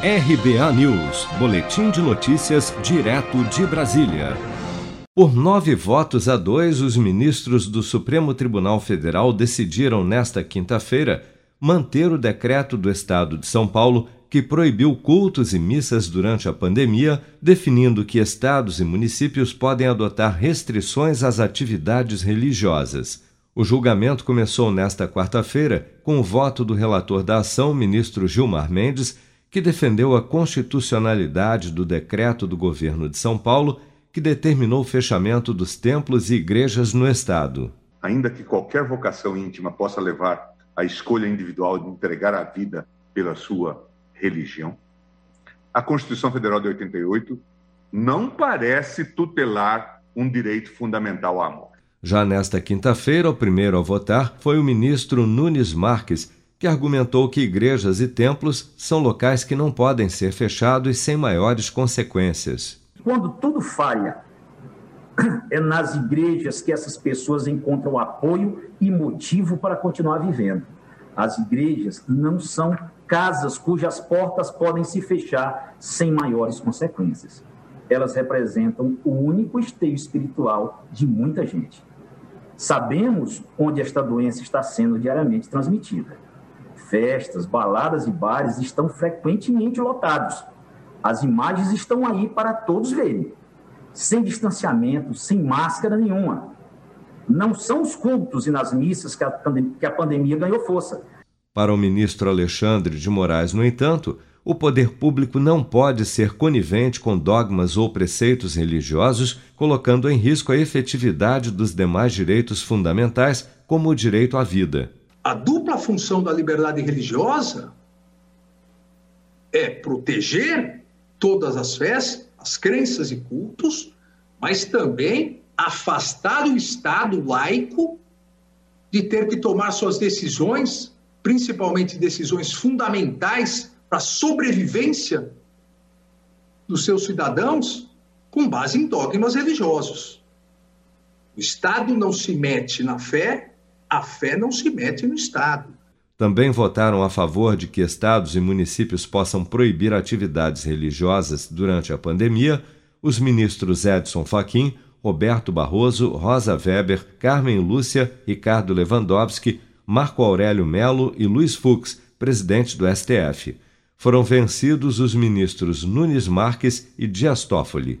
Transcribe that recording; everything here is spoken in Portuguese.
RBA News, Boletim de Notícias, direto de Brasília. Por nove votos a dois, os ministros do Supremo Tribunal Federal decidiram nesta quinta-feira manter o decreto do Estado de São Paulo que proibiu cultos e missas durante a pandemia, definindo que estados e municípios podem adotar restrições às atividades religiosas. O julgamento começou nesta quarta-feira com o voto do relator da ação, ministro Gilmar Mendes, que defendeu a constitucionalidade do decreto do governo de São Paulo que determinou o fechamento dos templos e igrejas no estado. Ainda que qualquer vocação íntima possa levar à escolha individual de entregar a vida pela sua religião. A Constituição Federal de 88 não parece tutelar um direito fundamental à morte. Já nesta quinta-feira, o primeiro a votar foi o ministro Nunes Marques, que argumentou que igrejas e templos são locais que não podem ser fechados sem maiores consequências. Quando tudo falha, é nas igrejas que essas pessoas encontram apoio e motivo para continuar vivendo. As igrejas não são casas cujas portas podem se fechar sem maiores consequências. Elas representam o único esteio espiritual de muita gente. Sabemos onde esta doença está sendo diariamente transmitida. Festas, baladas e bares estão frequentemente lotados. As imagens estão aí para todos verem. Sem distanciamento, sem máscara nenhuma. Não são os cultos e nas missas que a, que a pandemia ganhou força, para o ministro Alexandre de Moraes, no entanto, o poder público não pode ser conivente com dogmas ou preceitos religiosos, colocando em risco a efetividade dos demais direitos fundamentais, como o direito à vida. A dupla função da liberdade religiosa é proteger todas as fés, as crenças e cultos, mas também afastar o Estado laico de ter que tomar suas decisões principalmente decisões fundamentais para a sobrevivência dos seus cidadãos, com base em dogmas religiosos. O Estado não se mete na fé, a fé não se mete no Estado. Também votaram a favor de que estados e municípios possam proibir atividades religiosas durante a pandemia os ministros Edson Fachin, Roberto Barroso, Rosa Weber, Carmen Lúcia, Ricardo Lewandowski, Marco Aurélio Melo e Luiz Fux, presidente do STF. Foram vencidos os ministros Nunes Marques e Dias Toffoli.